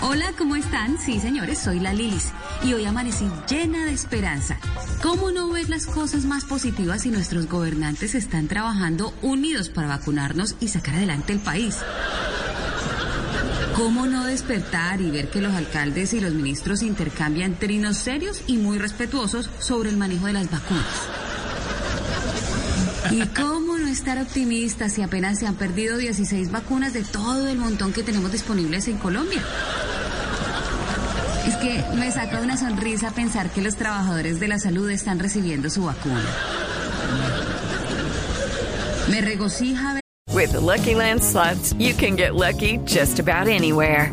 Hola, ¿cómo están? Sí, señores, soy la Lilis y hoy amanecí llena de esperanza. ¿Cómo no ver las cosas más positivas si nuestros gobernantes están trabajando unidos para vacunarnos y sacar adelante el país? ¿Cómo no despertar y ver que los alcaldes y los ministros intercambian trinos serios y muy respetuosos sobre el manejo de las vacunas? ¿Y cómo estar optimistas si apenas se han perdido 16 vacunas de todo el montón que tenemos disponibles en Colombia? Es que me saca una sonrisa pensar que los trabajadores de la salud están recibiendo su vacuna. Me regocija ver With the Lucky Land slots, you can get lucky just about anywhere.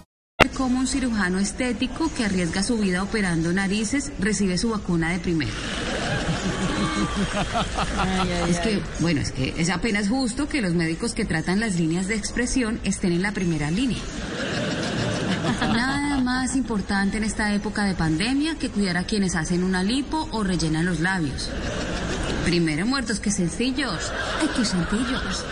Cómo un cirujano estético que arriesga su vida operando narices recibe su vacuna de primero. es que, bueno, es que es apenas justo que los médicos que tratan las líneas de expresión estén en la primera línea. Nada más importante en esta época de pandemia que cuidar a quienes hacen una lipo o rellenan los labios. Primero muertos que sencillos. Ay, qué sencillos.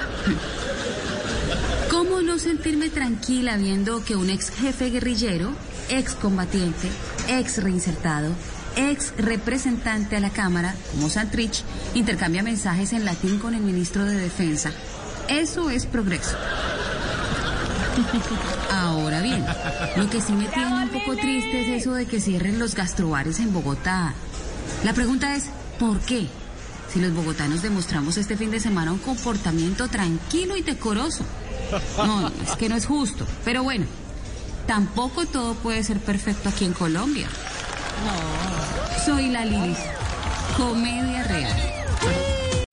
¿Cómo no sentirme tranquila viendo que un ex jefe guerrillero, ex combatiente, ex reinsertado, ex representante a la Cámara, como Santrich, intercambia mensajes en latín con el ministro de Defensa? Eso es progreso. Ahora bien, lo que sí me tiene un poco triste es eso de que cierren los gastrobares en Bogotá. La pregunta es, ¿por qué? Si los bogotanos demostramos este fin de semana un comportamiento tranquilo y decoroso. No, es que no es justo. Pero bueno, tampoco todo puede ser perfecto aquí en Colombia. Soy la Lilis. Comedia real.